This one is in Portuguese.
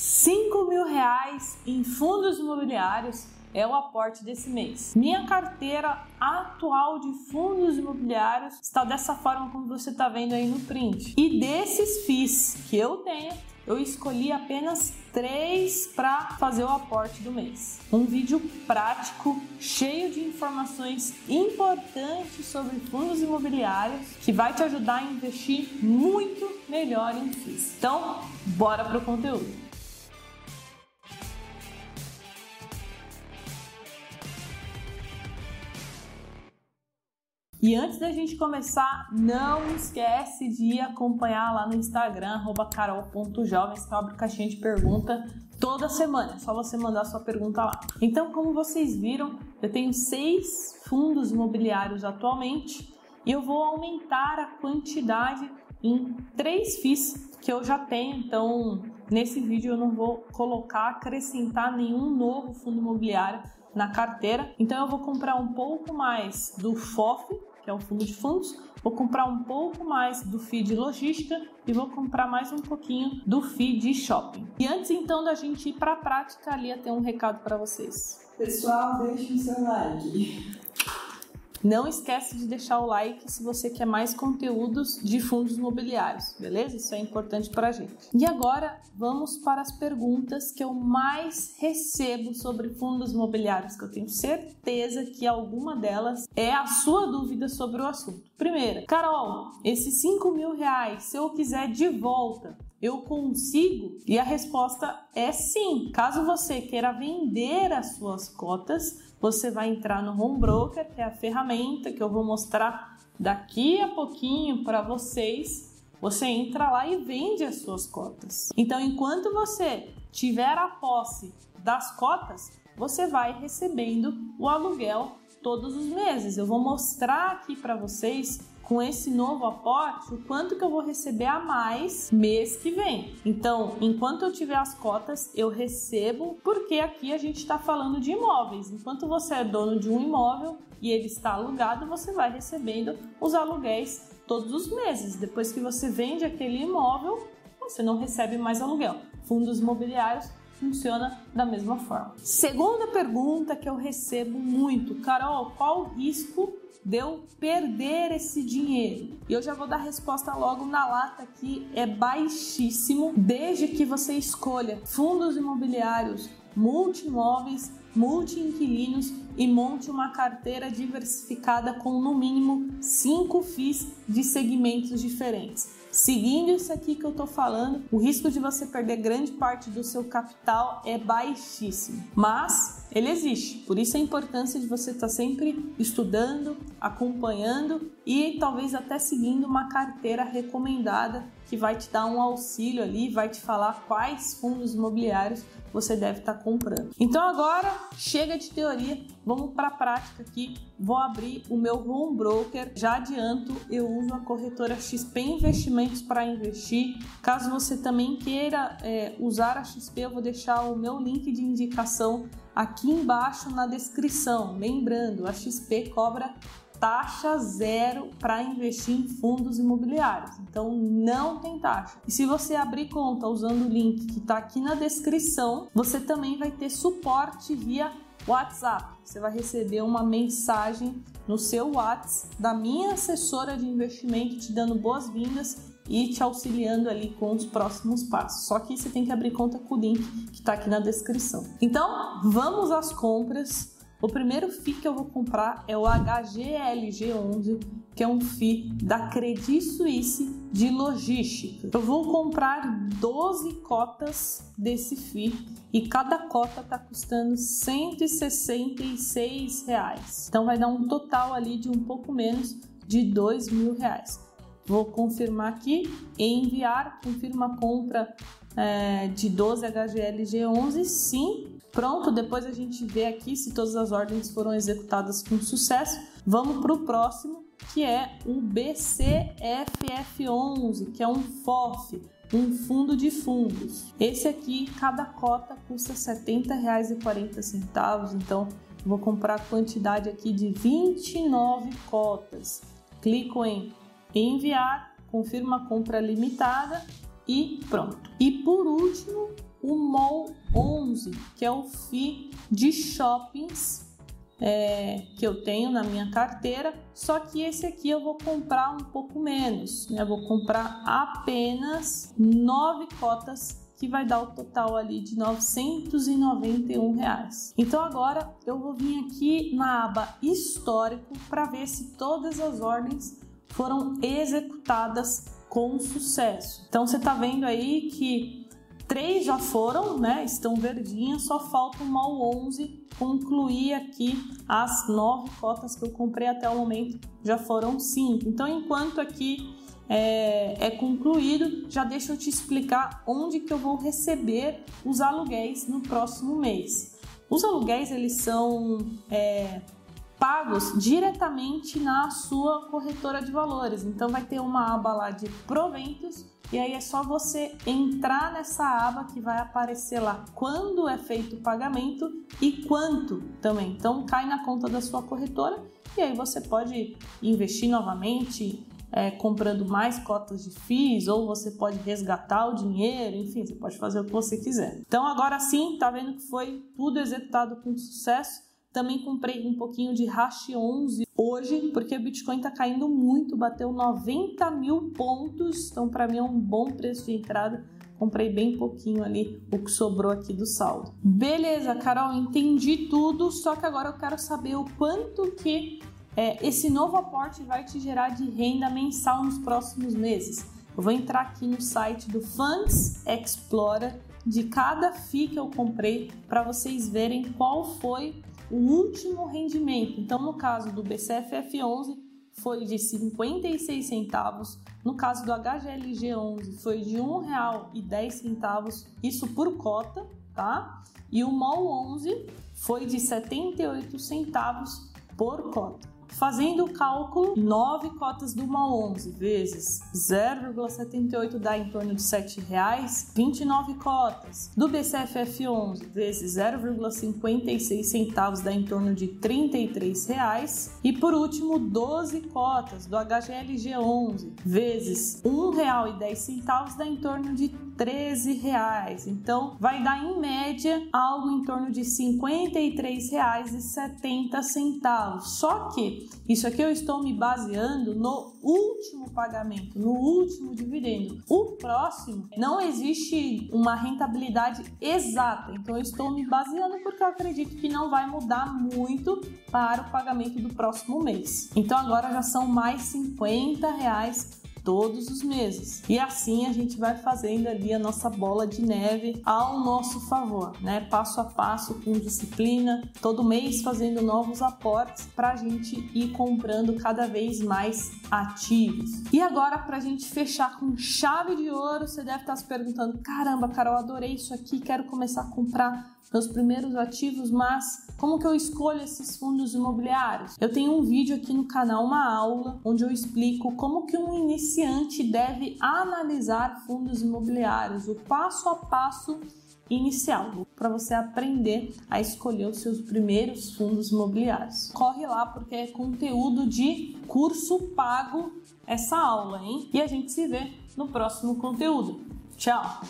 5 mil reais em fundos imobiliários é o aporte desse mês. Minha carteira atual de fundos imobiliários está dessa forma como você está vendo aí no print. E desses FIIs que eu tenho, eu escolhi apenas três para fazer o aporte do mês. Um vídeo prático, cheio de informações importantes sobre fundos imobiliários, que vai te ajudar a investir muito melhor em FIIs. Então, bora pro conteúdo. E antes da gente começar, não esquece de acompanhar lá no Instagram, carol.jovens, que eu caixinha de pergunta toda semana. É só você mandar sua pergunta lá. Então, como vocês viram, eu tenho seis fundos imobiliários atualmente e eu vou aumentar a quantidade em três FIIs que eu já tenho. Então, nesse vídeo eu não vou colocar, acrescentar nenhum novo fundo imobiliário na carteira. Então, eu vou comprar um pouco mais do FOF, que é o fundo de fundos, vou comprar um pouco mais do FII de logística e vou comprar mais um pouquinho do FII de shopping. E antes então da gente ir para a prática, ali tem um recado para vocês. Pessoal, deixe o seu like. Não esquece de deixar o like se você quer mais conteúdos de fundos imobiliários, beleza? Isso é importante para a gente. E agora vamos para as perguntas que eu mais recebo sobre fundos imobiliários, que eu tenho certeza que alguma delas é a sua dúvida sobre o assunto. Primeira, Carol, esses 5 mil reais, se eu quiser de volta, eu consigo? E a resposta é sim. Caso você queira vender as suas cotas, você vai entrar no Home Broker, que é a ferramenta que eu vou mostrar daqui a pouquinho para vocês. Você entra lá e vende as suas cotas. Então, enquanto você tiver a posse das cotas, você vai recebendo o aluguel todos os meses. Eu vou mostrar aqui para vocês com esse novo aporte, o quanto que eu vou receber a mais mês que vem. Então, enquanto eu tiver as cotas, eu recebo, porque aqui a gente está falando de imóveis. Enquanto você é dono de um imóvel e ele está alugado, você vai recebendo os aluguéis todos os meses. Depois que você vende aquele imóvel, você não recebe mais aluguel. Fundos imobiliários funciona da mesma forma. Segunda pergunta que eu recebo muito, Carol, qual o risco de eu perder esse dinheiro? E eu já vou dar a resposta logo na lata que é baixíssimo, desde que você escolha fundos imobiliários, multimóveis, multi-inquilinos e monte uma carteira diversificada com no mínimo 5 FIIs de segmentos diferentes. Seguindo isso aqui que eu tô falando, o risco de você perder grande parte do seu capital é baixíssimo, mas ele existe. Por isso a importância de você estar tá sempre estudando, acompanhando e talvez até seguindo uma carteira recomendada que vai te dar um auxílio ali, vai te falar quais fundos imobiliários você deve estar tá comprando. Então agora chega de teoria, vamos para a prática aqui. Vou abrir o meu home broker. Já adianto, eu uso a corretora XP Investimentos para investir. Caso você também queira é, usar a XP, eu vou deixar o meu link de indicação aqui embaixo na descrição. Lembrando, a XP cobra taxa zero para investir em fundos imobiliários. Então não tem taxa. E se você abrir conta usando o link que está aqui na descrição, você também vai ter suporte via WhatsApp. Você vai receber uma mensagem no seu WhatsApp da minha assessora de investimento te dando boas-vindas e te auxiliando ali com os próximos passos. Só que você tem que abrir conta com o link que está aqui na descrição. Então, vamos às compras. O primeiro FII que eu vou comprar é o HGLG11, que é um FII da Credit Suisse de logística. Eu vou comprar 12 cotas desse FII e cada cota está custando 166 reais. Então vai dar um total ali de um pouco menos de 2 mil reais. Vou confirmar aqui, enviar, confirma a compra é, de 12 HGLG11, sim, Pronto, depois a gente vê aqui se todas as ordens foram executadas com sucesso. Vamos para o próximo, que é o BCFF11, que é um FOF, um fundo de fundos. Esse aqui, cada cota custa R$ 70,40, então vou comprar a quantidade aqui de 29 cotas. Clico em enviar, confirma a compra limitada e pronto. E por último, o MOL 11, que é o FII de shoppings é, que eu tenho na minha carteira, só que esse aqui eu vou comprar um pouco menos, né? Vou comprar apenas nove cotas que vai dar o total ali de 991 reais. Então agora eu vou vir aqui na aba histórico para ver se todas as ordens foram executadas com sucesso. Então você está vendo aí que três já foram, né? Estão verdinhas, só falta uma 11 concluir aqui as nove cotas que eu comprei até o momento, já foram cinco. Então, enquanto aqui é, é, concluído, já deixa eu te explicar onde que eu vou receber os aluguéis no próximo mês. Os aluguéis eles são é, pagos diretamente na sua corretora de valores. Então vai ter uma aba lá de proventos e aí é só você entrar nessa aba que vai aparecer lá quando é feito o pagamento e quanto também. Então cai na conta da sua corretora e aí você pode investir novamente é, comprando mais cotas de FIIs ou você pode resgatar o dinheiro, enfim, você pode fazer o que você quiser. Então agora sim, tá vendo que foi tudo executado com sucesso. Também comprei um pouquinho de Hash 11 hoje, porque o Bitcoin está caindo muito, bateu 90 mil pontos, então para mim é um bom preço de entrada. Comprei bem pouquinho ali o que sobrou aqui do saldo. Beleza, Carol, entendi tudo, só que agora eu quero saber o quanto que é, esse novo aporte vai te gerar de renda mensal nos próximos meses. Eu vou entrar aqui no site do Funds Explorer de cada FII que eu comprei para vocês verem qual foi o último rendimento. Então, no caso do BCFF11, foi de 56 centavos. No caso do HGLG11, foi de R$ 1,10, isso por cota, tá? E o MOL11 foi de 78 centavos por cota. Fazendo o cálculo, 9 cotas do uma 11 vezes 0,78 dá em torno de R$ 7,00, 29 cotas. Do BCFF11 vezes 0,56 centavos dá em torno de R$ 33,00. E por último, 12 cotas do HGLG11 vezes R$ 1,10 dá em torno de R$ 13,00. Então, vai dar em média algo em torno de R$ 53,70. Só que isso aqui eu estou me baseando no último pagamento, no último dividendo. O próximo não existe uma rentabilidade exata, então eu estou me baseando porque eu acredito que não vai mudar muito para o pagamento do próximo mês. Então agora já são mais 50 reais todos os meses. E assim a gente vai fazendo ali a nossa bola de neve ao nosso favor, né? Passo a passo, com disciplina, todo mês fazendo novos aportes para a gente ir comprando cada vez mais ativos. E agora, para a gente fechar com chave de ouro, você deve estar se perguntando: caramba, Carol, adorei isso aqui, quero começar a comprar meus primeiros ativos, mas como que eu escolho esses fundos imobiliários? Eu tenho um vídeo aqui no canal, uma aula, onde eu explico como que um iniciante deve analisar fundos imobiliários, o passo a passo inicial para você aprender a escolher os seus primeiros fundos imobiliários. Corre lá porque é conteúdo de curso pago essa aula, hein? E a gente se vê no próximo conteúdo. Tchau!